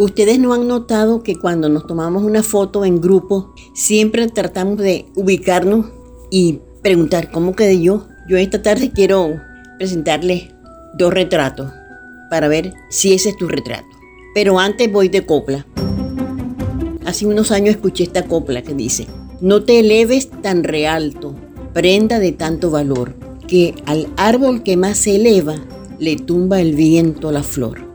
Ustedes no han notado que cuando nos tomamos una foto en grupo, siempre tratamos de ubicarnos y preguntar cómo quedé yo. Yo esta tarde quiero presentarles dos retratos para ver si ese es tu retrato. Pero antes voy de copla. Hace unos años escuché esta copla que dice, no te eleves tan realto, prenda de tanto valor, que al árbol que más se eleva le tumba el viento la flor.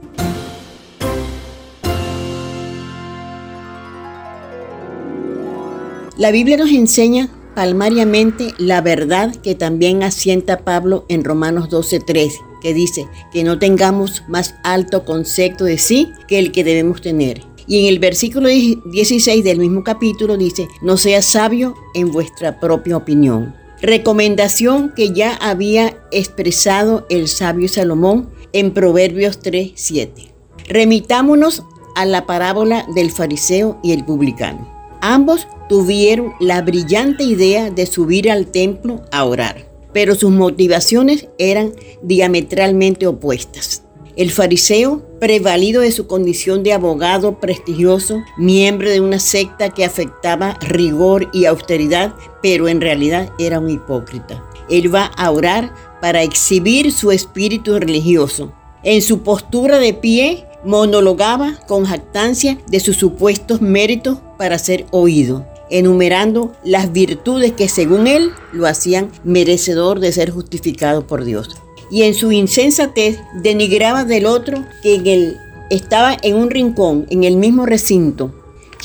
La Biblia nos enseña palmariamente la verdad que también asienta Pablo en Romanos 12:3, que dice que no tengamos más alto concepto de sí que el que debemos tener. Y en el versículo 16 del mismo capítulo dice, no seas sabio en vuestra propia opinión. Recomendación que ya había expresado el sabio Salomón en Proverbios 3:7. Remitámonos a la parábola del fariseo y el publicano. Ambos tuvieron la brillante idea de subir al templo a orar, pero sus motivaciones eran diametralmente opuestas. El fariseo, prevalido de su condición de abogado prestigioso, miembro de una secta que afectaba rigor y austeridad, pero en realidad era un hipócrita. Él va a orar para exhibir su espíritu religioso. En su postura de pie, monologaba con jactancia de sus supuestos méritos para ser oído, enumerando las virtudes que según él lo hacían merecedor de ser justificado por Dios. Y en su insensatez denigraba del otro que en él estaba en un rincón, en el mismo recinto,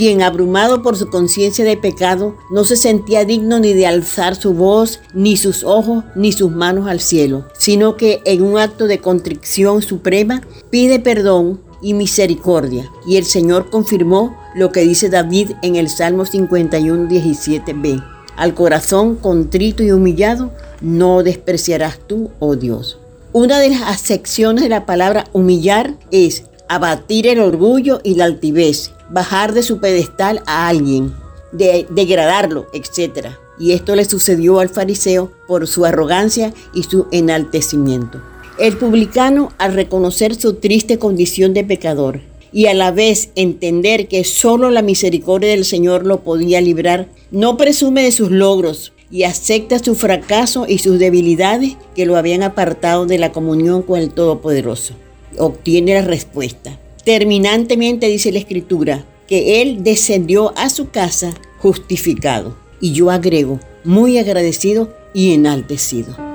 quien abrumado por su conciencia de pecado no se sentía digno ni de alzar su voz, ni sus ojos, ni sus manos al cielo, sino que en un acto de contrición suprema pide perdón y misericordia. Y el Señor confirmó lo que dice David en el Salmo 51, 17b. Al corazón contrito y humillado no despreciarás tú, oh Dios. Una de las acepciones de la palabra humillar es abatir el orgullo y la altivez, bajar de su pedestal a alguien, de, degradarlo, etc. Y esto le sucedió al fariseo por su arrogancia y su enaltecimiento. El publicano, al reconocer su triste condición de pecador y a la vez entender que solo la misericordia del Señor lo podía librar, no presume de sus logros y acepta su fracaso y sus debilidades que lo habían apartado de la comunión con el Todopoderoso. Obtiene la respuesta. Terminantemente dice la Escritura que él descendió a su casa justificado. Y yo agrego, muy agradecido y enaltecido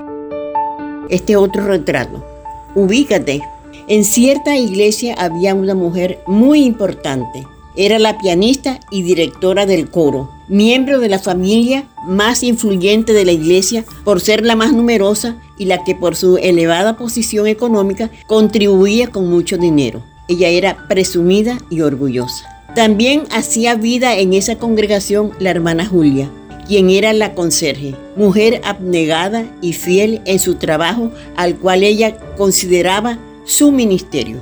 este otro retrato. Ubícate. En cierta iglesia había una mujer muy importante. Era la pianista y directora del coro, miembro de la familia más influyente de la iglesia por ser la más numerosa y la que por su elevada posición económica contribuía con mucho dinero. Ella era presumida y orgullosa. También hacía vida en esa congregación la hermana Julia, quien era la conserje, mujer abnegada y fiel en su trabajo al cual ella consideraba su ministerio.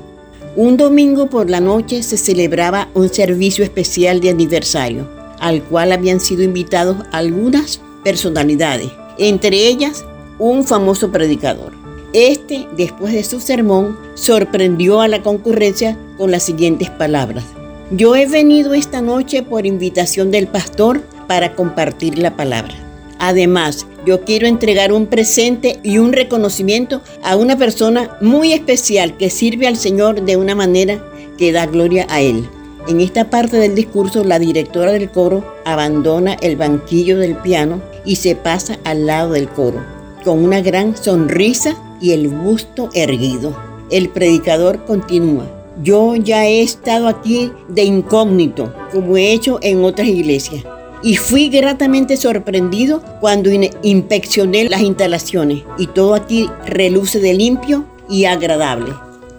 Un domingo por la noche se celebraba un servicio especial de aniversario, al cual habían sido invitados algunas personalidades, entre ellas un famoso predicador. Este, después de su sermón, sorprendió a la concurrencia con las siguientes palabras. Yo he venido esta noche por invitación del pastor para compartir la palabra. Además, yo quiero entregar un presente y un reconocimiento a una persona muy especial que sirve al Señor de una manera que da gloria a Él. En esta parte del discurso, la directora del coro abandona el banquillo del piano y se pasa al lado del coro, con una gran sonrisa y el busto erguido. El predicador continúa. Yo ya he estado aquí de incógnito, como he hecho en otras iglesias y fui gratamente sorprendido cuando inspeccioné las instalaciones y todo aquí reluce de limpio y agradable.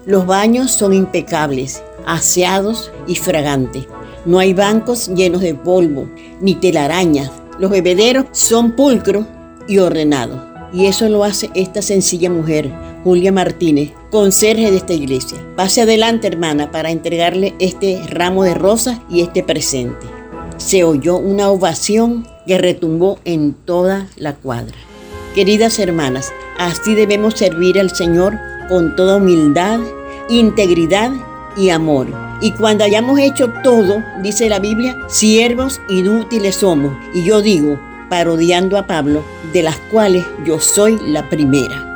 Los baños son impecables, aseados y fragantes. No hay bancos llenos de polvo ni telarañas. Los bebederos son pulcros y ordenados. Y eso lo hace esta sencilla mujer, Julia Martínez, conserje de esta iglesia. Pase adelante, hermana, para entregarle este ramo de rosas y este presente se oyó una ovación que retumbó en toda la cuadra. Queridas hermanas, así debemos servir al Señor con toda humildad, integridad y amor. Y cuando hayamos hecho todo, dice la Biblia, siervos inútiles somos. Y yo digo, parodiando a Pablo, de las cuales yo soy la primera.